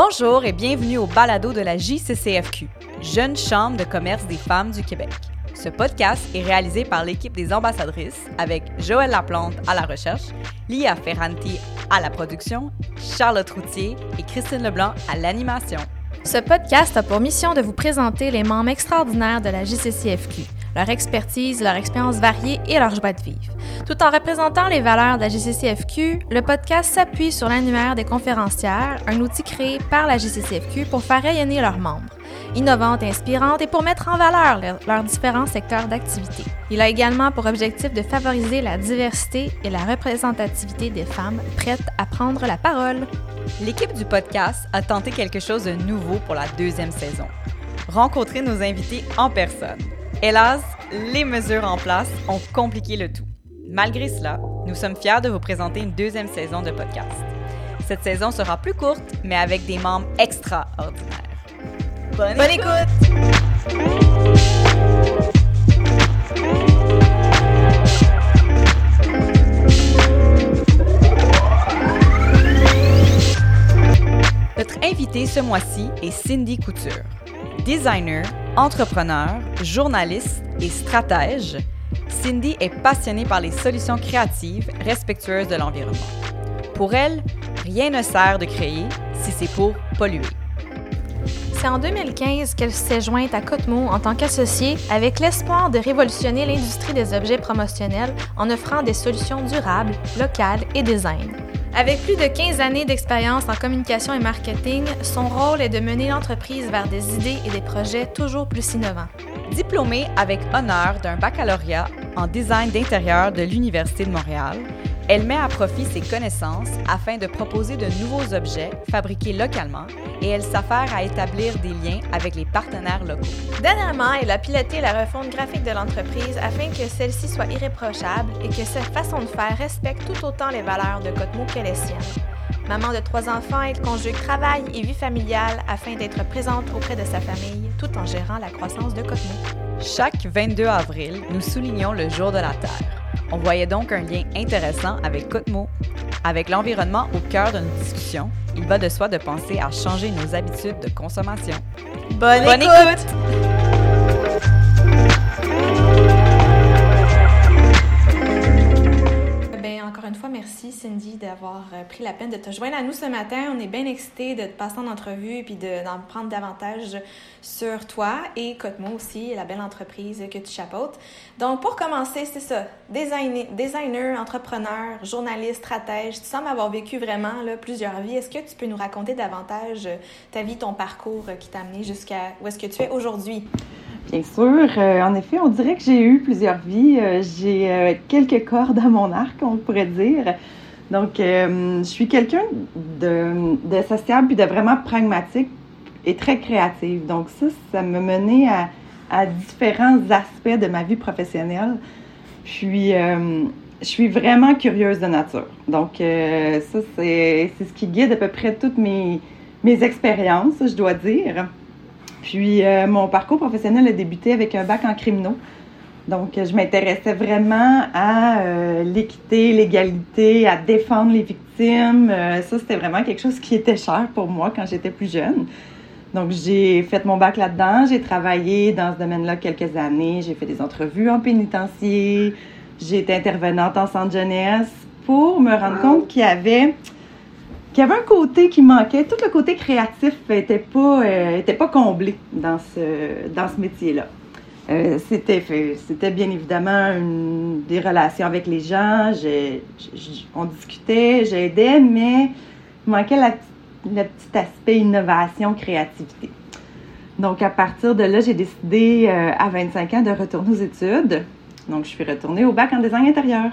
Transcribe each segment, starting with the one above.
Bonjour et bienvenue au balado de la JCCFQ, Jeune Chambre de commerce des femmes du Québec. Ce podcast est réalisé par l'équipe des ambassadrices avec Joëlle Laplante à la recherche, Lia Ferranti à la production, Charlotte Routier et Christine Leblanc à l'animation. Ce podcast a pour mission de vous présenter les membres extraordinaires de la JCCFQ, leur expertise, leur expérience variée et leur joie de vivre. Tout en représentant les valeurs de la GCCFQ, le podcast s'appuie sur l'annuaire des conférencières, un outil créé par la GCCFQ pour faire rayonner leurs membres, innovantes inspirantes et pour mettre en valeur leurs différents secteurs d'activité. Il a également pour objectif de favoriser la diversité et la représentativité des femmes prêtes à prendre la parole. L'équipe du podcast a tenté quelque chose de nouveau pour la deuxième saison. Rencontrer nos invités en personne. Hélas, les mesures en place ont compliqué le tout. Malgré cela, nous sommes fiers de vous présenter une deuxième saison de podcast. Cette saison sera plus courte, mais avec des membres extraordinaires. Bonne, écoute! Notre invitée ce mois-ci est Cindy Couture. Designer, entrepreneur, journaliste et stratège, Cindy est passionnée par les solutions créatives respectueuses de l'environnement. Pour elle, rien ne sert de créer si c'est pour polluer. C'est en 2015 qu'elle s'est jointe à Cotemo en tant qu'associée avec l'espoir de révolutionner l'industrie des objets promotionnels en offrant des solutions durables, locales et design. Avec plus de 15 années d'expérience en communication et marketing, son rôle est de mener l'entreprise vers des idées et des projets toujours plus innovants. Diplômée avec honneur d'un baccalauréat en design d'intérieur de l'Université de Montréal, elle met à profit ses connaissances afin de proposer de nouveaux objets fabriqués localement et elle s'affaire à établir des liens avec les partenaires locaux. Dernièrement, elle a piloté la refonte graphique de l'entreprise afin que celle-ci soit irréprochable et que cette façon de faire respecte tout autant les valeurs de Cotemo que les siennes. Maman de trois enfants, elle conjugue travail et vie familiale afin d'être présente auprès de sa famille tout en gérant la croissance de Cotemo. Chaque 22 avril, nous soulignons le jour de la Terre. On voyait donc un lien intéressant avec Cotemo. Avec l'environnement au cœur de nos discussions, il va de soi de penser à changer nos habitudes de consommation. Bonne, écoute! Merci Cindy d'avoir euh, pris la peine de te joindre à nous ce matin. On est bien excités de te passer en entrevue et puis d'en prendre davantage sur toi et Cotemo aussi, la belle entreprise que tu chapeautes. Donc, pour commencer, c'est ça. Designer, designer, entrepreneur, journaliste, stratège. Tu sembles avoir vécu vraiment plusieurs vies. Est-ce que tu peux nous raconter davantage euh, ta vie, ton parcours euh, qui t'a amené jusqu'à où est-ce que tu es aujourd'hui? Bien sûr. Euh, en effet, on dirait que j'ai eu plusieurs vies. Euh, j'ai euh, quelques cordes à mon arc, on pourrait dire. Donc, je suis quelqu'un de, sociable puis de vraiment pragmatique et très créative. Donc, ça, ça me menait à, différents aspects de ma vie professionnelle. Je suis, je suis vraiment curieuse de nature. Donc, ça, c'est ce qui guide à peu près toutes mes, mes expériences, je dois dire. Puis euh, mon parcours professionnel a débuté avec un bac en criminaux. Donc, je m'intéressais vraiment à euh, l'équité, l'égalité, à défendre les victimes. Euh, ça, c'était vraiment quelque chose qui était cher pour moi quand j'étais plus jeune. Donc, j'ai fait mon bac là-dedans. J'ai travaillé dans ce domaine-là quelques années. J'ai fait des entrevues en pénitencier. J'ai été intervenante en centre jeunesse pour me rendre compte qu'il y avait il y avait un côté qui manquait. Tout le côté créatif n'était pas, euh, était pas comblé dans ce, dans ce métier-là. Euh, c'était, c'était bien évidemment une, des relations avec les gens. on discutait, j'aidais, mais il manquait la, le petit aspect innovation, créativité. Donc, à partir de là, j'ai décidé euh, à 25 ans de retourner aux études. Donc, je suis retournée au bac en design intérieur.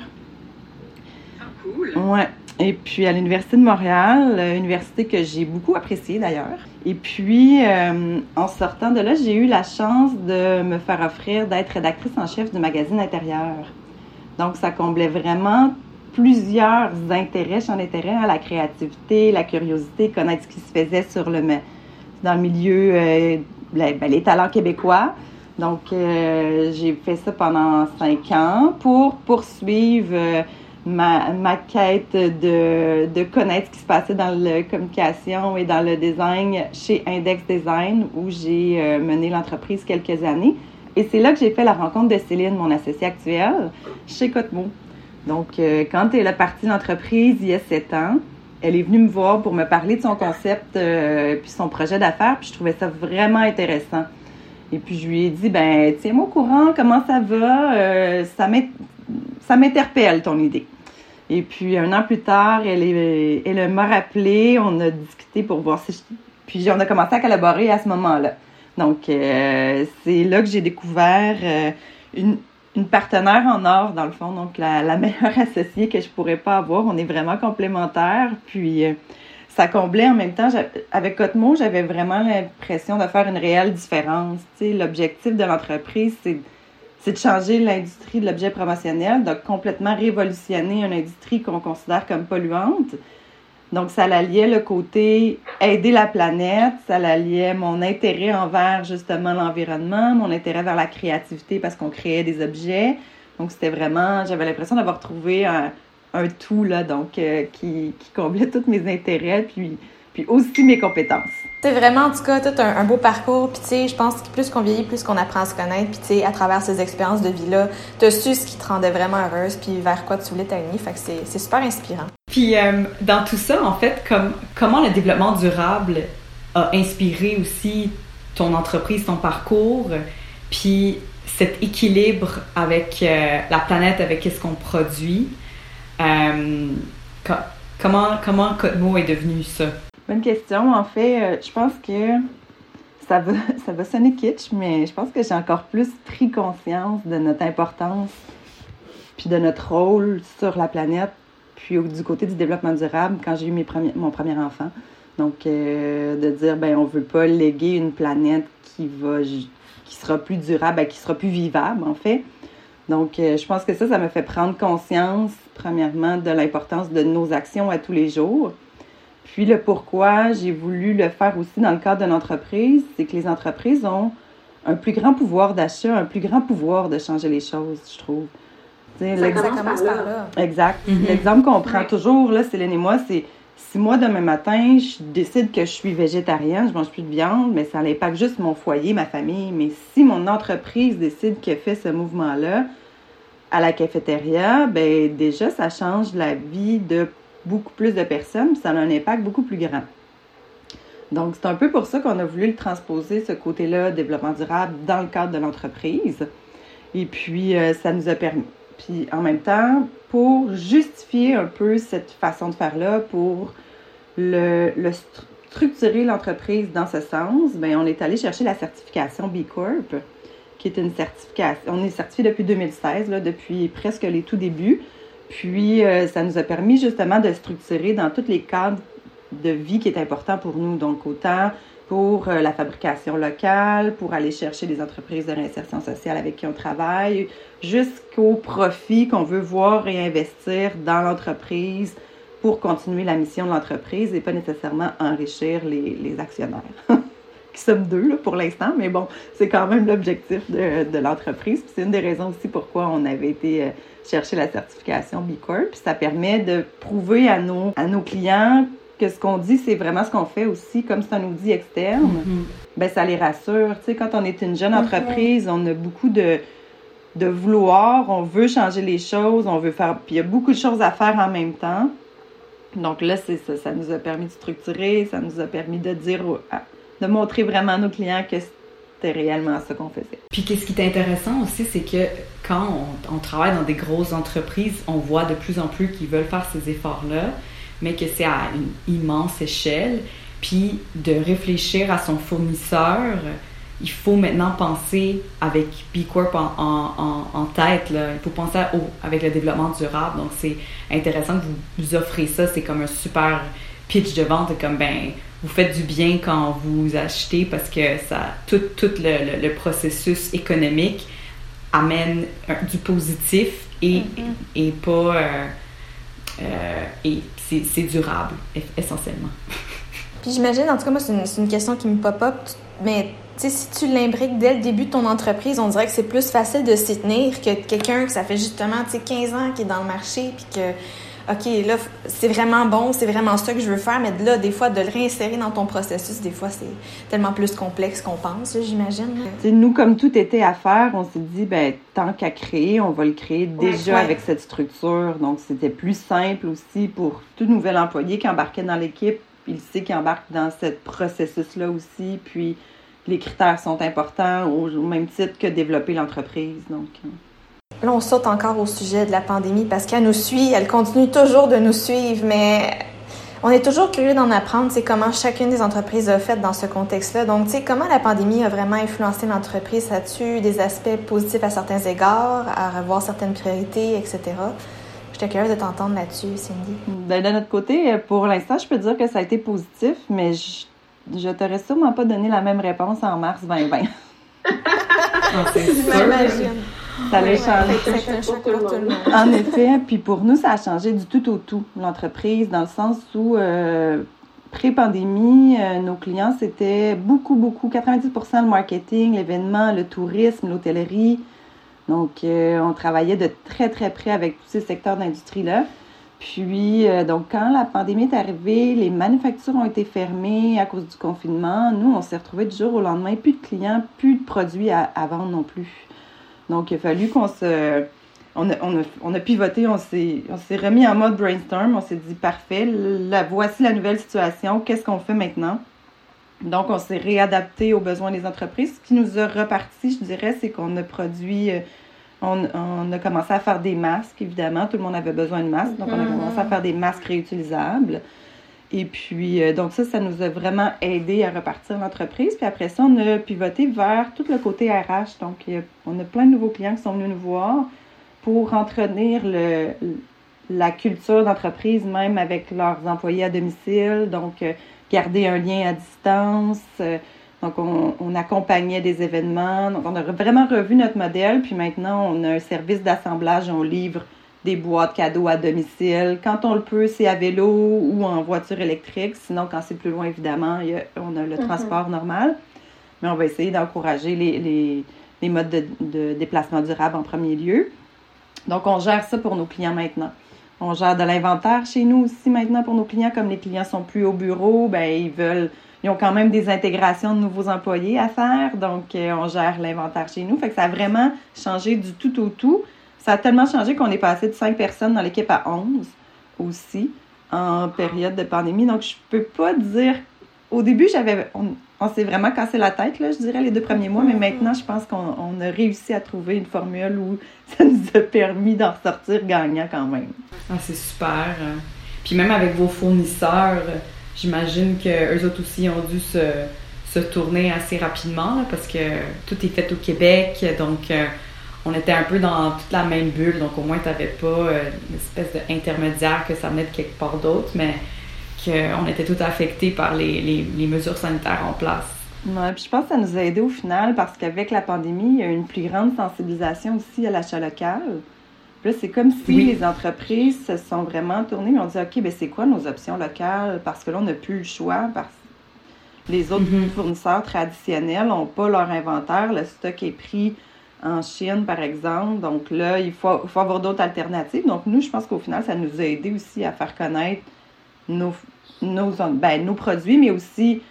Ah, cool! Ouais. Et puis à l'Université de Montréal, euh, université que j'ai beaucoup appréciée d'ailleurs. Et puis euh, en sortant de là, j'ai eu la chance de me faire offrir d'être rédactrice en chef du magazine intérieur. Donc ça comblait vraiment plusieurs intérêts, champs d'intérêt, à la créativité, la curiosité, connaître ce qui se faisait sur le, dans le milieu, euh, ben, les talents québécois. Donc, j'ai fait ça pendant cinq ans pour poursuivre ma, ma quête de, de connaître ce qui se passait dans la communication et dans le design chez Index Design, où j'ai euh, mené l'entreprise quelques années. Et c'est là que j'ai fait la rencontre de Céline, mon associée actuelle, chez Cotemo. Donc, euh, quand elle a parti l'entreprise il y a sept ans, elle est venue me voir pour me parler de son concept euh, puis son projet d'affaires, puis je trouvais ça vraiment intéressant. Et puis je lui ai dit, ben tiens-moi au courant, comment ça va, euh, ça m'interpelle ton idée. Et puis un an plus tard, elle, m'a rappelé, on a discuté pour voir si Puis on a commencé à collaborer à ce moment-là. Donc euh, c'est là que j'ai découvert euh, une, partenaire en or, dans le fond, donc la, meilleure associée que je pourrais pas avoir. On est vraiment complémentaires. Puis euh, ça comblait en même temps. Avec Cotemo, j'avais vraiment l'impression de faire une réelle différence. L'objectif de l'entreprise, c'est c'est de changer l'industrie de l'objet promotionnel, de complètement révolutionner une industrie qu'on considère comme polluante. Donc, ça l'alliait le côté aider la planète, ça l'alliait mon intérêt envers justement l'environnement, mon intérêt vers la créativité parce qu'on créait des objets. Donc, c'était vraiment, j'avais l'impression d'avoir trouvé un, un, tout, là, donc, euh, qui, qui comblait tous mes intérêts, puis, puis aussi mes compétences. C'est vraiment, en tout cas, tout un, beau parcours. Puis, tu sais, je pense que plus qu'on vieillit, plus qu'on apprend à se connaître. Puis, tu sais, à travers ces expériences de vie-là, tu as su ce qui te rendait vraiment heureuse, puis vers quoi tu voulais t'aligner. Fait que c'est super inspirant. Puis, euh, dans tout ça, en fait, comme, comment le développement durable a inspiré aussi ton entreprise, ton parcours, puis cet équilibre avec euh, la planète, avec ce qu'on produit. Euh, comment, comment Cotemo est devenu ça? Bonne question. En fait, euh, je pense que ça va, ça va sonner kitsch, mais je pense que j'ai encore plus pris conscience de notre importance puis de notre rôle sur la planète, puis du côté du développement durable quand j'ai eu mes mon premier enfant. Donc, euh, de dire, ben, on veut pas léguer une planète qui va, qui sera plus durable, ben, qui sera plus vivable, en fait. Donc, euh, je pense que ça, ça me fait prendre conscience, premièrement, de l'importance de nos actions à tous les jours. Puis le pourquoi j'ai voulu le faire aussi dans le cadre d'une entreprise, c'est que les entreprises ont un plus grand pouvoir d'achat, un plus grand pouvoir de changer les choses, je trouve. L'exemple commence par là. Exact. Mm-hmm. L'exemple qu'on prend toujours, là, Céline et moi, c'est si moi, demain matin, je décide que je suis végétarienne, je mange plus de viande, mais ça n'impacte juste mon foyer, ma famille. Mais si mon entreprise décide qu'elle fait ce mouvement-là à la cafétéria, ben déjà, ça change la vie de beaucoup plus de personnes, ça a un impact beaucoup plus grand. Donc, c'est un peu pour ça qu'on a voulu le transposer, ce côté-là, développement durable, dans le cadre de l'entreprise. Et puis, euh, ça nous a permis. Puis, en même temps, pour justifier un peu cette façon de faire-là, pour le, structurer l'entreprise dans ce sens, bien, on est allé chercher la certification B Corp, qui est une certification. On est certifié depuis 2016, là, depuis presque les tout débuts. Puis, euh, ça nous a permis justement de structurer dans tous les cadres de vie qui est important pour nous. Donc, autant pour euh, la fabrication locale, pour aller chercher des entreprises de réinsertion sociale avec qui on travaille, jusqu'au profit qu'on veut voir réinvestir dans l'entreprise pour continuer la mission de l'entreprise et pas nécessairement enrichir les, les actionnaires. qui sommes deux là, pour l'instant, mais bon, c'est quand même l'objectif de, de l'entreprise. C'est une des raisons aussi pourquoi on avait été euh, chercher la certification B Corp. Ça permet de prouver à nos, à nos clients que ce qu'on dit, c'est vraiment ce qu'on fait aussi, comme c'est un outil externe. Mm-hmm. Ben, ça les rassure. Tu sais, quand on est une jeune entreprise, on a beaucoup de, de vouloir, on veut changer les choses, on veut faire. Puis il y a beaucoup de choses à faire en même temps. Donc là, c'est ça. Ça nous a permis de structurer, ça nous a permis de dire, de montrer vraiment à nos clients que c'était réellement ça qu'on faisait. Puis qu'est-ce qui est intéressant aussi, c'est que quand on, travaille dans des grosses entreprises, on voit de plus en plus qu'ils veulent faire ces efforts-là, mais que c'est à une immense échelle. Puis de réfléchir à son fournisseur, il faut maintenant penser avec B Corp en, tête. Il faut penser au, avec le développement durable. Donc c'est intéressant que vous, vous offrez ça. C'est comme un super pitch de vente. Comme ben, vous faites du bien quand vous achetez parce que ça tout, tout le, le, processus économique amène du positif et, mm-hmm. et pas euh, euh, et c'est durable essentiellement. Puis j'imagine, en tout cas moi c'est une, une, question qui me pop-up, mais sais, si tu l'imbriques dès le début de ton entreprise, on dirait que c'est plus facile de s'y tenir que quelqu'un que ça fait justement, tu sais, 15 ans qui est dans le marché, puis que OK, là, c'est vraiment bon, c'est vraiment ça que je veux faire, mais là, des fois, de le réinsérer dans ton processus, des fois, c'est tellement plus complexe qu'on pense, j'imagine. Nous, comme tout était à faire, on s'est dit, ben tant qu'à créer, on va le créer déjà avec cette structure. Donc, c'était plus simple aussi pour tout nouvel employé qui embarquait dans l'équipe. Il sait qu'il embarque dans ce processus-là aussi. Puis, les critères sont importants au même titre que développer l'entreprise. Donc, euh, on saute encore au sujet de la pandémie parce qu'elle nous suit, elle continue toujours de nous suivre, mais on est toujours curieux d'en apprendre, c'est comment chacune des entreprises a fait dans ce contexte-là. Donc, tu sais, comment la pandémie a vraiment influencé l'entreprise? Ça a-tu des aspects positifs à certains égards, à revoir certaines priorités, etc.? J'étais curieuse de t'entendre là-dessus, Cindy. Ben, de notre côté, pour l'instant, je peux dire que ça a été positif, mais je, je t'aurais sûrement pas donné la même réponse en mars 2020. ah, J'imagine. Ça allait changer. En effet, puis pour nous, ça a changé du tout au tout, l'entreprise, dans le sens où, euh, pré-pandémie, euh, nos clients, c'était beaucoup, beaucoup, 90% le marketing, l'événement, le tourisme, l'hôtellerie. Donc, euh, on travaillait de très, très près avec tous ces secteurs d'industrie-là. Puis, donc, quand la pandémie est arrivée, les manufactures ont été fermées à cause du confinement. Nous, on s'est retrouvés du jour au lendemain, plus de clients, plus de produits à vendre non plus. Donc, il a fallu qu'on se. On a, on, a, on a, pivoté, on s'est, on s'est remis en mode brainstorm, on s'est dit parfait, la, voici la nouvelle situation, qu'est-ce qu'on fait maintenant? Donc, on s'est réadapté aux besoins des entreprises. Ce qui nous a reparti, je dirais, c'est qu'on a produit, euh, on, on, a commencé à faire des masques, évidemment, tout le monde avait besoin de masques, donc on a mm-hmm. commencé à faire des masques réutilisables. Et puis, euh, donc ça, ça nous a vraiment aidé à repartir l'entreprise. Puis après ça, on a pivoté vers tout le côté RH. Donc, on a plein de nouveaux clients qui sont venus nous voir pour entretenir le, la culture d'entreprise, même avec leurs employés à domicile. Donc, euh, garder un lien à distance. Euh, donc, on, on, accompagnait des événements. Donc, on a vraiment revu notre modèle. Puis maintenant, on a un service d'assemblage. On livre des boîtes cadeaux à domicile. Quand on le peut, c'est à vélo ou en voiture électrique. Sinon, quand c'est plus loin, évidemment, on a le mhm. transport normal. Mais on va essayer d'encourager les, modes de, déplacement durable en premier lieu. Donc, on gère ça pour nos clients maintenant. On gère de l'inventaire chez nous aussi maintenant pour nos clients. Comme les clients sont plus au bureau, ben ils veulent, ils ont quand même des intégrations de nouveaux employés à faire. Donc, euh, on gère l'inventaire chez nous. Fait que ça a vraiment changé du tout au tout. Ça a tellement changé qu'on est passé de 5 personnes dans l'équipe à 11 aussi en période de pandémie. Donc, je peux pas dire. Au début, j'avais. On, s'est vraiment cassé la tête, là, je dirais, les deux premiers mois, mais mm-hmm. maintenant, je pense qu'on a réussi à trouver une formule où ça nous a permis d'en sortir gagnant quand même. Ah, c'est super. Puis même avec vos fournisseurs, j'imagine qu'eux autres aussi ont dû se, se tourner assez rapidement parce que tout est fait au Québec. Donc, euh, on était un peu dans toute la même bulle, donc au moins tu n'avais pas euh, une espèce d'intermédiaire que ça venait de quelque part d'autre, mais qu'on était tout affecté par les, mesures sanitaires en place. Ouais, puis je pense que ça nous a aidé au final parce qu'avec la pandémie, il y a une plus grande sensibilisation aussi à l'achat local. Puis là, c'est comme si les entreprises se sont vraiment tournées et ont dit OK, ben c'est quoi nos options locales? Parce que là, on n'a plus le choix parce que les autres mm-hmm. fournisseurs traditionnels n'ont pas leur inventaire, le stock est pris en Chine, par exemple. Donc là, il faut, avoir d'autres alternatives. Donc nous, je pense qu'au final, ça nous a aidé aussi à faire connaître nos, ben, nos produits, mais aussi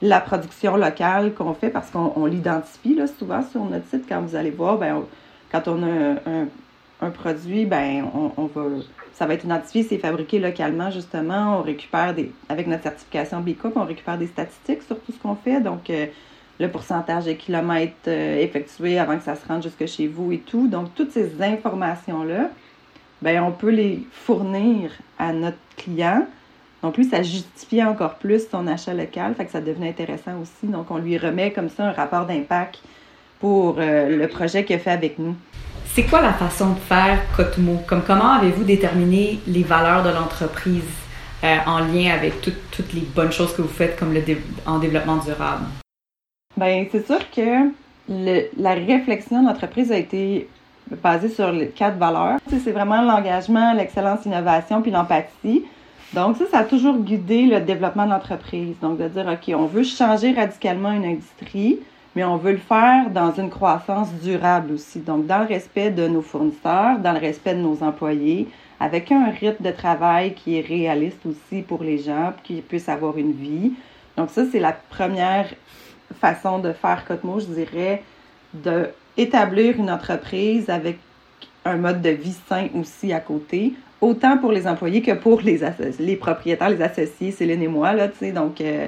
la production locale qu'on fait parce qu'on l'identifie souvent sur notre site. Quand vous allez voir, ben, quand on a un, produit, ben, on, va, ça va être identifié, c'est fabriqué localement justement. On récupère des, avec notre certification B on récupère des statistiques sur tout ce qu'on fait. Donc, euh, le pourcentage de kilomètres euh, effectués avant que ça se rende jusque chez vous et tout. Donc, toutes ces informations-là, ben, on peut les fournir à notre client. Donc, lui, ça justifie encore plus son achat local, fait que ça devenait intéressant aussi. Donc, on lui remet comme ça un rapport d'impact pour euh, le projet qu'il a fait avec nous. C'est quoi la façon de faire Cotmo? Comme comment avez-vous déterminé les valeurs de l'entreprise euh, en lien avec toutes les bonnes choses que vous faites comme le en développement durable? Bien, c'est sûr que la réflexion de l'entreprise a été basée sur les quatre valeurs. C'est vraiment l'engagement, l'excellence, l'innovation, puis l'empathie. Donc, ça, ça a toujours guidé le développement de l'entreprise. Donc, de dire, OK, on veut changer radicalement une industrie, mais on veut le faire dans une croissance durable aussi. Donc, dans le respect de nos fournisseurs, dans le respect de nos employés, avec un rythme de travail qui est réaliste aussi pour les gens, qui puissent avoir une vie. Donc, ça, c'est la première façon de faire Cotemo, je dirais, d'établir une entreprise avec un mode de vie sain aussi à côté, autant pour les employés que pour les, les propriétaires, les associés, Céline et moi, là, tu sais. Donc, euh,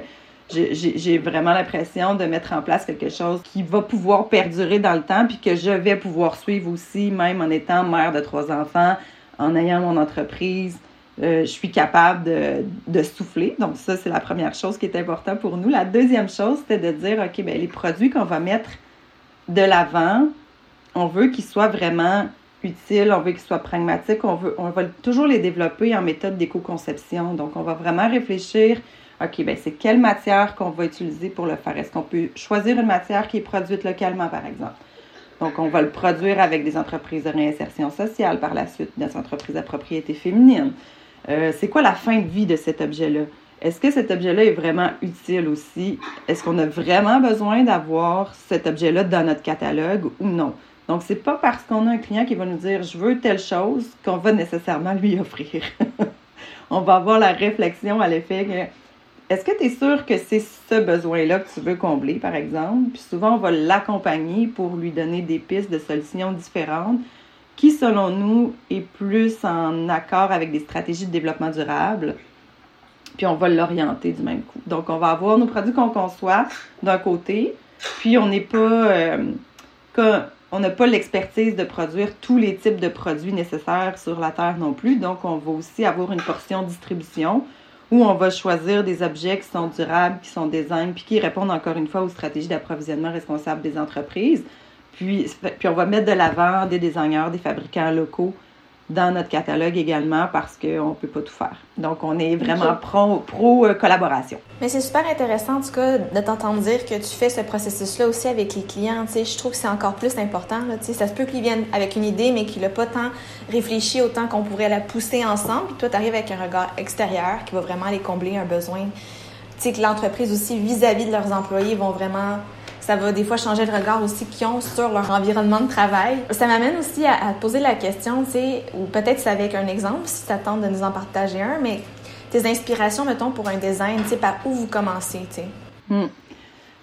j'ai vraiment l'impression de mettre en place quelque chose qui va pouvoir perdurer dans le temps, puis que je vais pouvoir suivre aussi, même en étant mère de trois enfants, en ayant mon entreprise. Euh, je suis capable de, souffler. Donc, ça, c'est la première chose qui est importante pour nous. La deuxième chose, c'était de dire, OK, bien, les produits qu'on va mettre de l'avant, on veut qu'ils soient vraiment utiles, on veut qu'ils soient pragmatiques, on, veut, on va toujours les développer en méthode d'éco-conception. Donc, on va vraiment réfléchir OK, bien, c'est quelle matière qu'on va utiliser pour le faire? Est-ce qu'on peut choisir une matière qui est produite localement, par exemple? Donc, on va le produire avec des entreprises de réinsertion sociale par la suite, des entreprises à propriété féminine. Euh, c'est quoi la fin de vie de cet objet-là? Est-ce que cet objet-là est vraiment utile aussi? Est-ce qu'on a vraiment besoin d'avoir cet objet-là dans notre catalogue ou non? Donc, c'est pas parce qu'on a un client qui va nous dire je veux telle chose qu'on va nécessairement lui offrir. on va avoir la réflexion à l'effet que est-ce que tu es sûr que c'est ce besoin-là que tu veux combler, par exemple? Puis souvent, on va l'accompagner pour lui donner des pistes de solutions différentes qui, selon nous, est plus en accord avec des stratégies de développement durable. Puis on va l'orienter du même coup. Donc, on va avoir nos produits qu'on conçoit d'un côté, puis on n'est pas... Euh, on n'a pas l'expertise de produire tous les types de produits nécessaires sur la Terre non plus. Donc, on va aussi avoir une portion distribution où on va choisir des objets qui sont durables, qui sont design, puis qui répondent encore une fois aux stratégies d'approvisionnement responsable des entreprises. Puis, puis on va mettre de l'avant des designers, des fabricants locaux dans notre catalogue également parce qu'on ne peut pas tout faire. Donc, on est vraiment pro-collaboration. Euh, Mais c'est super intéressant, en tout cas, de t'entendre dire que tu fais ce processus-là aussi avec les clients. Tu sais, je trouve que c'est encore plus important. Là, tu sais, ça se peut qu'ils viennent avec une idée, mais qu'ils n'ont pas tant réfléchi autant qu'on pourrait la pousser ensemble. Puis toi, tu arrives avec un regard extérieur qui va vraiment aller combler un besoin. Tu sais, que l'entreprise aussi, vis-à-vis -vis de leurs employés, vont vraiment ça va des fois changer le regard aussi qu'ils ont sur leur environnement de travail. Ça m'amène aussi à, te poser la question, tu sais, ou peut-être c'est avec un exemple, si tu attends de nous en partager un, mais tes inspirations, mettons, pour un design, tu sais, par où vous commencez, tu sais? Hmm.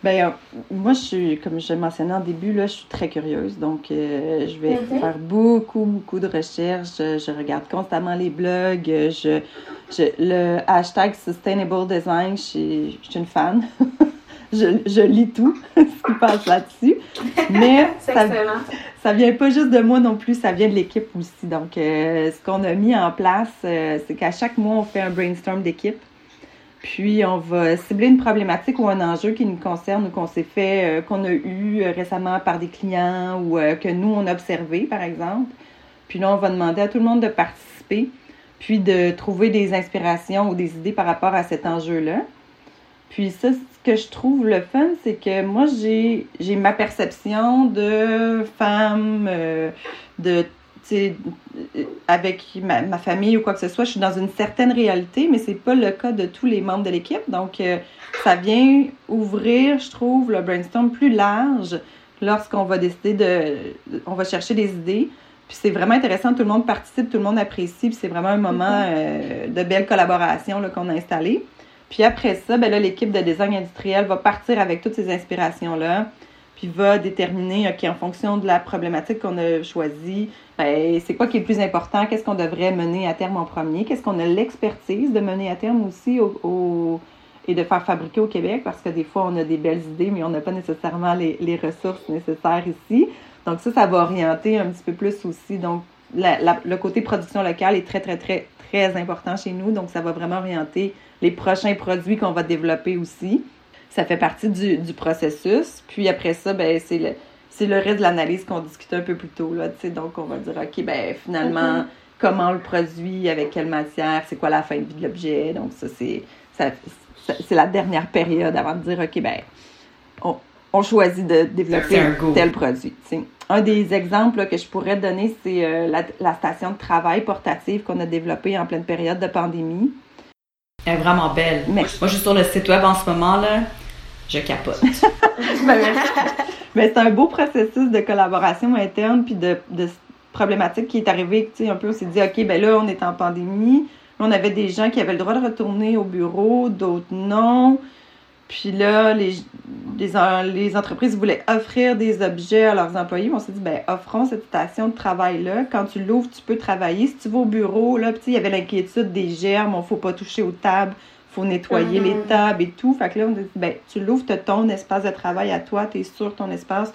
Ben, euh, moi, je suis, comme je mentionnais en début, là, je suis très curieuse. Donc, euh, je vais mm-hmm. faire beaucoup, beaucoup de recherches. Je, regarde constamment les blogs. Je, je, le hashtag Sustainable Design, je, je suis une fan. je, lis tout ce qui passe là-dessus. Mais ça, ça vient pas juste de moi non plus, ça vient de l'équipe aussi. Donc, euh, ce qu'on a mis en place, euh, c'est qu'à chaque mois, on fait un brainstorm d'équipe. Puis, on va cibler une problématique ou un enjeu qui nous concerne ou qu'on s'est fait, euh, qu'on a eu récemment par des clients ou que nous, on a observé, par exemple. Puis là, on va demander à tout le monde de participer, puis de trouver des inspirations ou des idées par rapport à cet enjeu-là. Puis ça, que je trouve le fun, c'est que moi, j'ai, j'ai ma perception de femme, euh, de, avec ma, ma, famille ou quoi que ce soit. Je suis dans une certaine réalité, mais c'est pas le cas de tous les membres de l'équipe. Donc, euh, ça vient ouvrir, je trouve, le brainstorm plus large lorsqu'on va décider de... On va chercher des idées. Puis c'est vraiment intéressant, tout le monde participe, tout le monde apprécie, puis c'est vraiment un moment mm-hmm. euh, de belle collaboration là, qu'on a installé. Puis après ça, ben là, l'équipe de design industriel va partir avec toutes ces inspirations-là, puis va déterminer, OK, en fonction de la problématique qu'on a choisie, ben, c'est quoi qui est le plus important, qu'est-ce qu'on devrait mener à terme en premier, qu'est-ce qu'on a l'expertise de mener à terme aussi au, et de faire fabriquer au Québec, parce que des fois, on a des belles idées, mais on n'a pas nécessairement les, ressources nécessaires ici. Donc ça, ça va orienter un petit peu plus aussi. Donc, le côté production locale est très, très, très, très important chez nous. Donc, ça va vraiment orienter les prochains produits qu'on va développer aussi. Ça fait partie du, processus. Puis après ça, ben, c'est le, c'est le reste de l'analyse qu'on discutait un peu plus tôt. Là, donc, on va dire, OK, ben, finalement, mm-hmm. comment on le produit, avec quelle matière, c'est quoi la fin de vie de l'objet? Donc, ça, c'est, c'est la dernière période avant de dire, OK, ben, on, on choisit de développer tel produit. Un des exemples que je pourrais donner, c'est euh, la, la, station de travail portative qu'on a développée en pleine période de pandémie. Elle est vraiment belle. Moi, je suis sur le site web en ce moment, là. je capote. Ben, mais c'est un beau processus de collaboration interne puis de, de problématique qui est arrivée. Tu sais, un peu, on s'est dit, OK, ben là, on est en pandémie. On avait des gens qui avaient le droit de retourner au bureau, d'autres non. Puis là, les, les, les, entreprises voulaient offrir des objets à leurs employés. On s'est dit, ben, offrons cette station de travail-là. Quand tu l'ouvres, tu peux travailler. Si tu vas au bureau, là, il y avait l'inquiétude des germes, ne faut pas toucher aux tables, il faut nettoyer les mm-hmm. tables et tout. Fait que là, on a dit, ben, tu l'ouvres, tu as ton espace de travail à toi, tu es sur ton espace,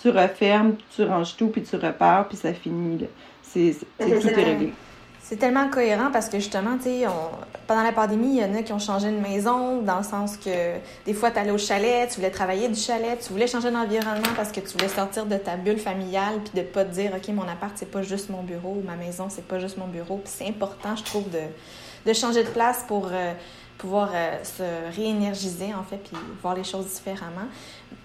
tu refermes, tu ranges tout, puis tu repars, puis ça finit. C'est, tout est réglé. C'est tellement cohérent parce que justement, tu sais, pendant la pandémie, il y en a qui ont changé de maison dans le sens que des fois, tu allais au chalet, tu voulais travailler du chalet, tu voulais changer d'environnement parce que tu voulais sortir de ta bulle familiale puis de pas te dire, OK, mon appart, c'est pas juste mon bureau, ma maison, c'est pas juste mon bureau. Puis c'est important, je trouve, de, de changer de place pour. Euh, pouvoir euh, se réénergiser, en fait, puis voir les choses différemment.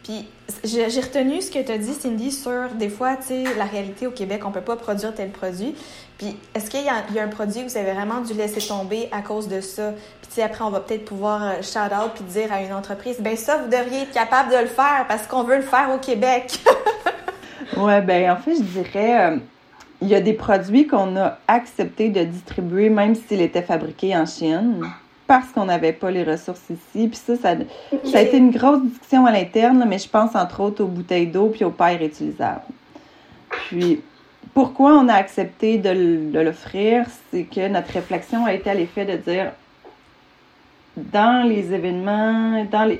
Puis j'ai retenu ce que tu as dit, Cindy, sur des fois, tu sais, la réalité au Québec, on peut pas produire tel produit. Puis, est-ce qu'il y, a un produit que vous avez vraiment dû laisser tomber à cause de ça? Puis, tu sais, après, on va peut-être pouvoir euh, shout out puis dire à une entreprise, ben ça, vous devriez être capable de le faire parce qu'on veut le faire au Québec. ouais, ben en fait, je dirais, euh, il y a des produits qu'on a accepté de distribuer même s'ils étaient fabriqués en Chine parce qu'on n'avait pas les ressources ici. Puis ça, ça, ça, a été une grosse discussion à l'interne, mais je pense entre autres aux bouteilles d'eau puis aux pailles réutilisables. Puis, pourquoi on a accepté de, l'offrir, c'est que notre réflexion a été à l'effet de dire dans les événements, dans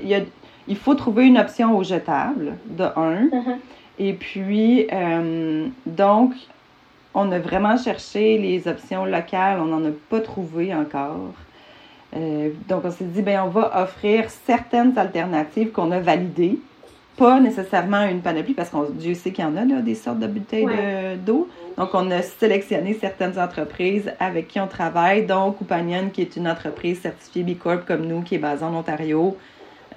il, faut trouver une option au jetable, de un. Mm-hmm. Et puis, euh, donc, on a vraiment cherché les options locales, on n'en a pas trouvé encore. Euh, donc, on s'est dit, ben, on va offrir certaines alternatives qu'on a validées pas nécessairement une panoplie, parce qu'on Dieu sait qu'il y en a là, des sortes de bouteilles d'eau. Donc, on a sélectionné certaines entreprises avec qui on travaille, dont Companion, qui est une entreprise certifiée B Corp comme nous, qui est basée en Ontario.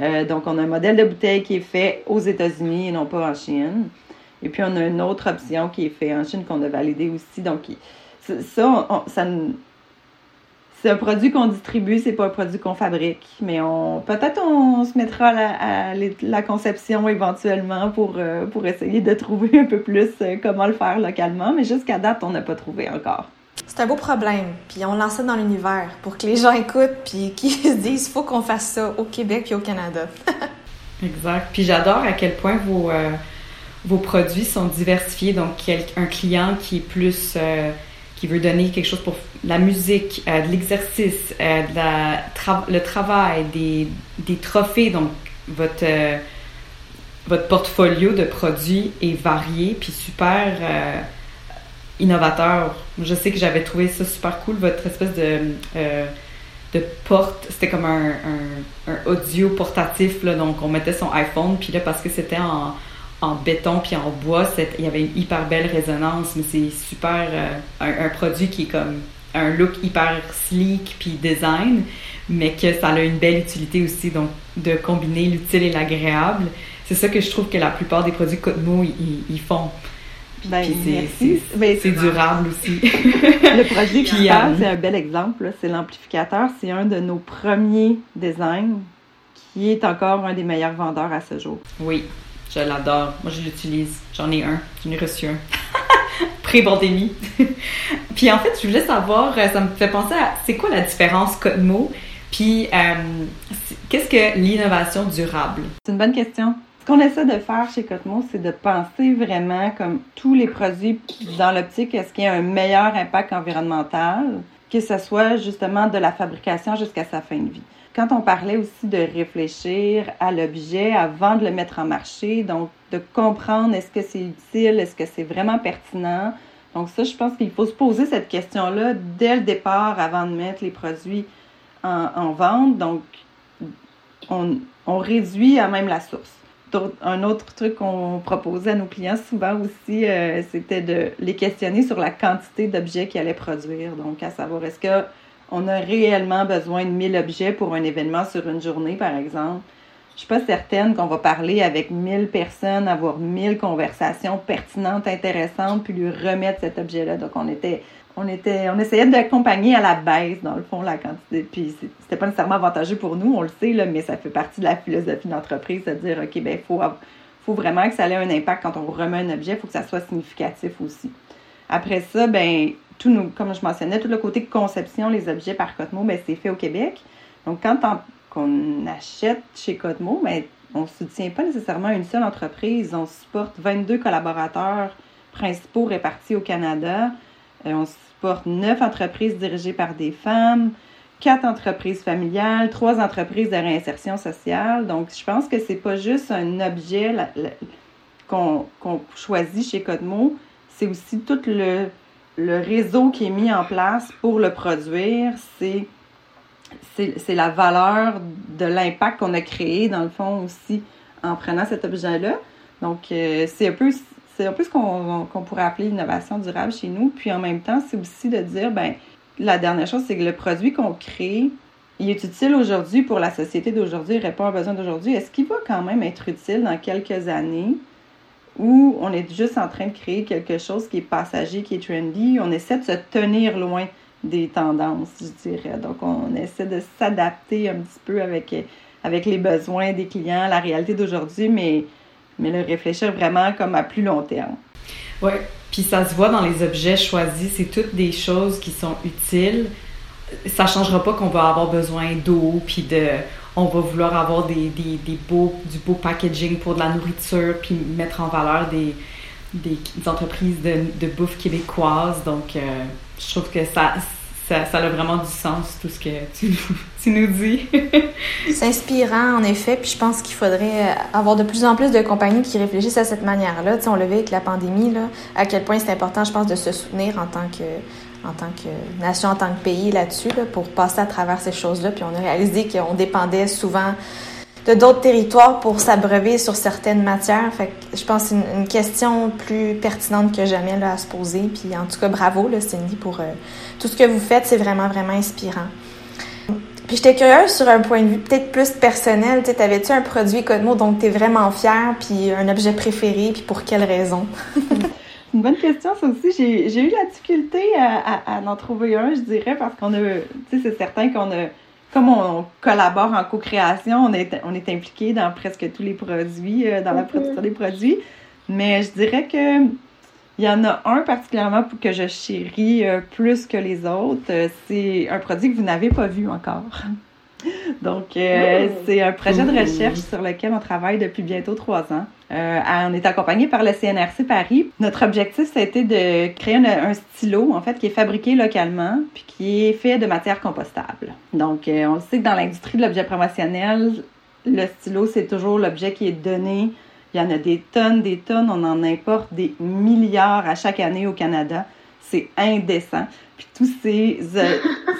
Euh, donc, on a un modèle de bouteille qui est fait aux États-Unis et non pas en Chine. Et puis, on a une autre option qui est faite en Chine qu'on a validée aussi. Donc, ça, ça, c'est un produit qu'on distribue, c'est pas un produit qu'on fabrique. Mais on peut-être on se mettra à la, conception éventuellement pour, euh, pour essayer de trouver un peu plus euh, comment le faire localement. Mais jusqu'à date, on n'a pas trouvé encore. C'est un beau problème. Puis on lance ça dans l'univers pour que les gens écoutent puis qu'ils se disent il faut qu'on fasse ça au Québec et au Canada. exact. Puis j'adore à quel point vos, euh, vos produits sont diversifiés. Donc, un client qui est plus qui veut donner quelque chose pour la musique, euh, de l'exercice, euh, le travail, des, des, trophées. Donc, votre, euh, votre portfolio de produits est varié puis super innovateur. Je sais que j'avais trouvé ça super cool, votre espèce de, de porte. C'était comme un, un, audio portatif, là, donc on mettait son iPhone, puis là, parce que c'était en en béton puis en bois, il y avait une hyper belle résonance, mais c'est super euh, un, produit qui est comme un look hyper sleek puis design, mais que ça a une belle utilité aussi, donc de combiner l'utile et l'agréable. C'est ça que je trouve que la plupart des produits Cotemo ils, font. Ben, c'est durable aussi. le produit qui euh, c'est un bel exemple. C'est l'amplificateur. C'est un de nos premiers designs qui est encore un des meilleurs vendeurs à ce jour. Oui, je l'adore. Moi, je l'utilise. J'en ai un. J'en ai reçu un. Pré-pandémie. puis en fait, je voulais savoir, euh, ça me fait penser à c'est quoi la différence Cotmo, puis euh, qu'est-ce que l'innovation durable? C'est une bonne question. Ce qu'on essaie de faire chez Cotmo, c'est de penser vraiment comme tous les produits dans l'optique, est-ce qu'il y a un meilleur impact environnemental, que ce soit justement de la fabrication jusqu'à sa fin de vie quand on parlait aussi de réfléchir à l'objet avant de le mettre en marché, donc de comprendre est-ce que c'est utile, est-ce que c'est vraiment pertinent. Donc ça, je pense qu'il faut se poser cette question-là dès le départ avant de mettre les produits en, vente. Donc, on, réduit à même la source. Un autre truc qu'on proposait à nos clients souvent aussi, euh, c'était de les questionner sur la quantité d'objets qu'ils allaient produire. Donc, à savoir, est-ce que on a réellement besoin de 1000 objets pour un événement sur une journée, par exemple. je suis pas certaine qu'on va parler avec 1000 personnes, avoir 1000 conversations pertinentes, intéressantes, puis lui remettre cet objet-là. Donc, on était, on était, on essayait d'accompagner à la baisse, dans le fond, la quantité. Puis, c'était pas nécessairement avantageux pour nous, on le sait, mais ça fait partie de la philosophie d'entreprise de dire, OK, ben, faut, faut vraiment que ça ait un impact quand on remet un objet, il faut que ça soit significatif aussi. Après ça, ben, tout comme je mentionnais, tout le côté conception, les objets par Cotemo, ben, c'est fait au Québec. Donc, quand on, achète chez Cotemo, ben, on ne soutient pas nécessairement une seule entreprise. On supporte 22 collaborateurs principaux répartis au Canada. Euh, on supporte 9 entreprises dirigées par des femmes, 4 entreprises familiales, 3 entreprises de réinsertion sociale. Donc, je pense que c'est pas juste un objet qu'on choisit chez Codemo, c'est aussi tout le, le réseau qui est mis en place pour le produire, c'est la valeur de l'impact qu'on a créé, dans le fond, aussi, en prenant cet objet-là. Donc, euh, c'est un peu un peu ce qu'on pourrait appeler l'innovation durable chez nous. Puis en même temps, c'est aussi de dire, ben la dernière chose, c'est que le produit qu'on crée, il est utile aujourd'hui pour la société d'aujourd'hui, il répond aux besoins d'aujourd'hui. Est-ce qu'il va quand même être utile dans quelques années? Où on est juste en train de créer quelque chose qui est passager, qui est trendy. On essaie de se tenir loin des tendances, je dirais. Donc, on essaie de s'adapter un petit peu avec, avec les besoins des clients, la réalité d'aujourd'hui, mais, mais le réfléchir vraiment comme à plus long terme. Oui, puis ça se voit dans les objets choisis, c'est toutes des choses qui sont utiles. Ça ne changera pas qu'on va avoir besoin d'eau, puis de on va vouloir avoir des, des, des, beaux, du beau packaging pour de la nourriture, puis mettre en valeur des, des, entreprises de, de, bouffe québécoises. Donc, euh, je trouve que ça, ça, ça, a vraiment du sens, tout ce que tu, nous dis. c'est inspirant, en effet, puis je pense qu'il faudrait avoir de plus en plus de compagnies qui réfléchissent à cette manière-là. Tu sais, on le avec la pandémie, là, à quel point c'est important, je pense, de se soutenir en tant que en tant que nation, en tant que pays là-dessus, pour passer à travers ces choses-là. Puis on a réalisé qu'on dépendait souvent de d'autres territoires pour s'abreuver sur certaines matières. Fait que je pense que c'est une, question plus pertinente que jamais là, à se poser. Puis en tout cas, bravo, là, Cindy, pour euh, tout ce que vous faites. C'est vraiment, vraiment inspirant. Puis j'étais curieuse sur un point de vue peut-être plus personnel. Tu avais-tu un produit Codemo dont tu es vraiment fier, puis un objet préféré, puis pour quelle raison? une bonne question, ça aussi. J'ai eu la difficulté à, en trouver un, je dirais, parce qu'on a, tu sais, c'est certain qu'on a, comme on, collabore en co-création, on est, on est impliqué dans presque tous les produits, euh, dans la production des produits. Mais je dirais que il y en a un particulièrement que je chéris euh, plus que les autres. Euh, c'est un produit que vous n'avez pas vu encore. Donc, euh, oh. c'est un projet de recherche sur lequel on travaille depuis bientôt trois ans. Euh, on est accompagné par le CNRC Paris. Notre objectif, été de créer un, stylo, en fait, qui est fabriqué localement, puis qui est fait de matière compostable. Donc, euh, on sait que dans l'industrie de l'objet promotionnel, le stylo, c'est toujours l'objet qui est donné. Il y en a des tonnes, des tonnes. On en importe des milliards à chaque année au Canada. C'est indécent. Puis tous ces. Euh,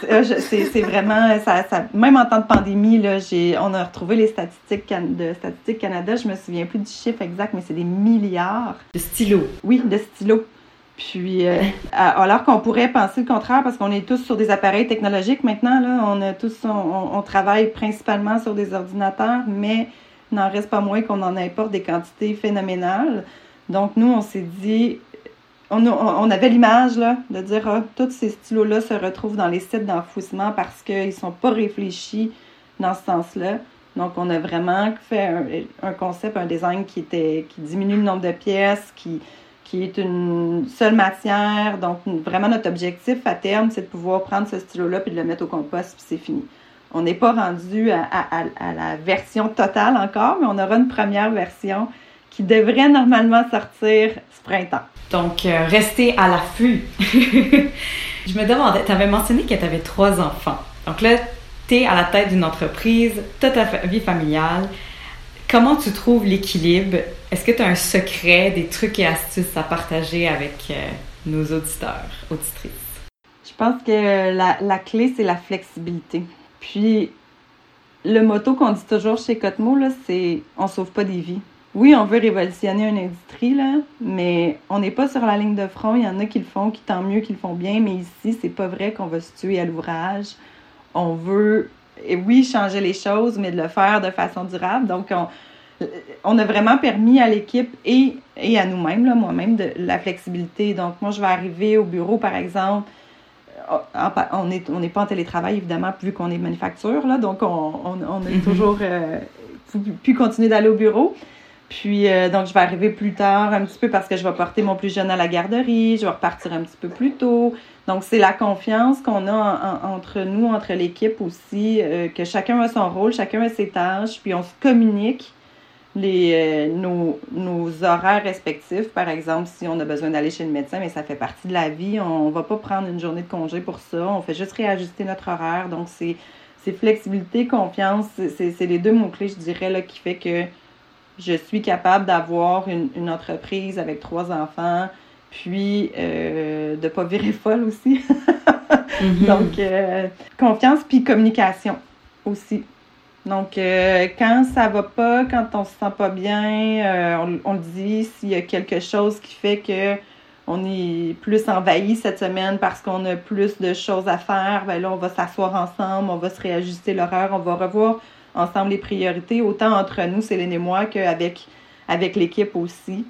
euh, c'est vraiment. Ça, ça, même en temps de pandémie, là, on a retrouvé les statistiques de Statistique Canada. Je me souviens plus du chiffre exact, mais c'est des milliards. De stylos. Oui, de stylos. Puis, euh, alors qu'on pourrait penser le contraire, parce qu'on est tous sur des appareils technologiques maintenant, là, on, a tous, on, on travaille principalement sur des ordinateurs, mais il n'en reste pas moins qu'on en importe des quantités phénoménales. Donc, nous, on s'est dit, on, avait l'image de dire ah, tous ces stylos-là se retrouvent dans les sites d'enfouissement parce qu'ils ne sont pas réfléchis dans ce sens-là. Donc, on a vraiment fait un, concept, un design qui, était, qui diminue le nombre de pièces, qui, qui est une seule matière. Donc, vraiment, notre objectif à terme, c'est de pouvoir prendre ce stylo-là puis de le mettre au compost, puis c'est fini. On n'est pas rendu à, la version totale encore, mais on aura une première version qui devrait normalement sortir ce printemps. Donc, euh, rester à l'affût. je me demandais, tu avais mentionné que tu avais trois enfants. Donc là, tu es à la tête d'une entreprise, tu as ta vie familiale. Comment tu trouves l'équilibre? Est-ce que tu as un secret, des trucs et astuces à partager avec euh, nos auditeurs, auditrices? Je pense que la, la clé, c'est la flexibilité. Puis, le motto qu'on dit toujours chez Cotemo, c'est on sauve pas des vies oui, on veut révolutionner une industrie, là, mais on n'est pas sur la ligne de front. Il y en a qui le font, qui tant mieux, qui le font bien, mais ici, c'est pas vrai qu'on va se tuer à l'ouvrage. On veut et oui, changer les choses, mais de le faire de façon durable. Donc, on, on a vraiment permis à l'équipe et, et à nous-mêmes, moi-même, de la flexibilité. Donc, moi, je vais arriver au bureau, par exemple, on n'est on pas en télétravail, évidemment, vu qu'on est manufacture, là, donc on, on, on a mhm. toujours euh, pu continuer d'aller au bureau. Puis, euh, donc, je vais arriver plus tard un petit peu parce que je vais porter mon plus jeune à la garderie, je vais repartir un petit peu plus tôt. Donc, c'est la confiance qu'on a entre nous, entre l'équipe aussi, euh, que chacun a son rôle, chacun a ses tâches, puis on se communique les, euh, nos, nos, horaires respectifs. Par exemple, si on a besoin d'aller chez le médecin, mais ça fait partie de la vie, on ne va pas prendre une journée de congé pour ça. On fait juste réajuster notre horaire. Donc, c'est flexibilité, confiance. C'est les deux mots-clés, je dirais, là, qui fait que je suis capable d'avoir une, une, entreprise avec trois enfants, puis euh, de ne pas virer folle aussi. Mm-hmm. Donc, euh, confiance, puis communication aussi. Donc, euh, quand ça va pas, quand on se sent pas bien, euh, on, le dit. S'il y a quelque chose qui fait que on est plus envahi cette semaine parce qu'on a plus de choses à faire, ben là, on va s'asseoir ensemble, on va se réajuster l'horaire, on va revoir ensemble les priorités, autant entre nous, Céline et moi, qu'avec avec l'équipe aussi.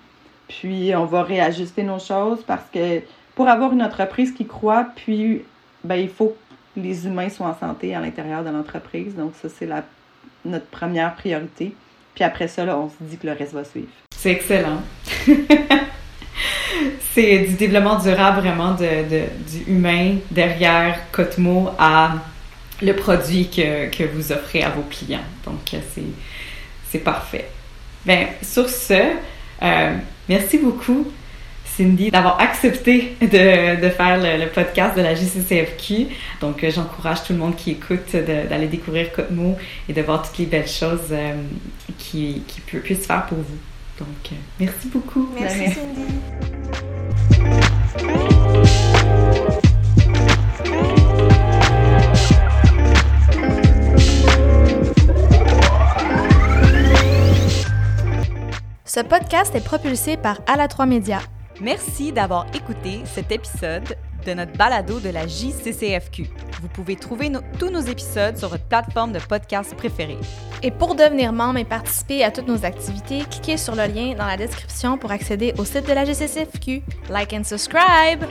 Puis, on va réajuster nos choses parce que pour avoir une entreprise qui croit, puis, ben, il faut que les humains soient en santé à l'intérieur de l'entreprise. Donc, ça, c'est notre première priorité. Puis après ça, on se dit que le reste va suivre. C'est excellent. c'est du développement durable vraiment de, du humain derrière Cotmo à le produit que, que vous offrez à vos clients. Donc, c'est parfait. Bien, sur ce, euh, merci beaucoup Cindy, d'avoir accepté de, faire le, podcast de la JCCFQ. Donc, euh, j'encourage tout le monde qui écoute d'aller découvrir Cotemo et de voir toutes les belles choses euh, qui, qui puissent faire pour vous. Donc, euh, merci beaucoup. Merci, Cindy. Ce podcast est propulsé par Ala3 Média Merci d'avoir écouté cet épisode de notre balado de la JCCFQ. Vous pouvez trouver tous nos épisodes sur votre plateforme de podcast préférée. Et pour devenir membre et participer à toutes nos activités, cliquez sur le lien dans la description pour accéder au site de la JCCFQ. Like and subscribe!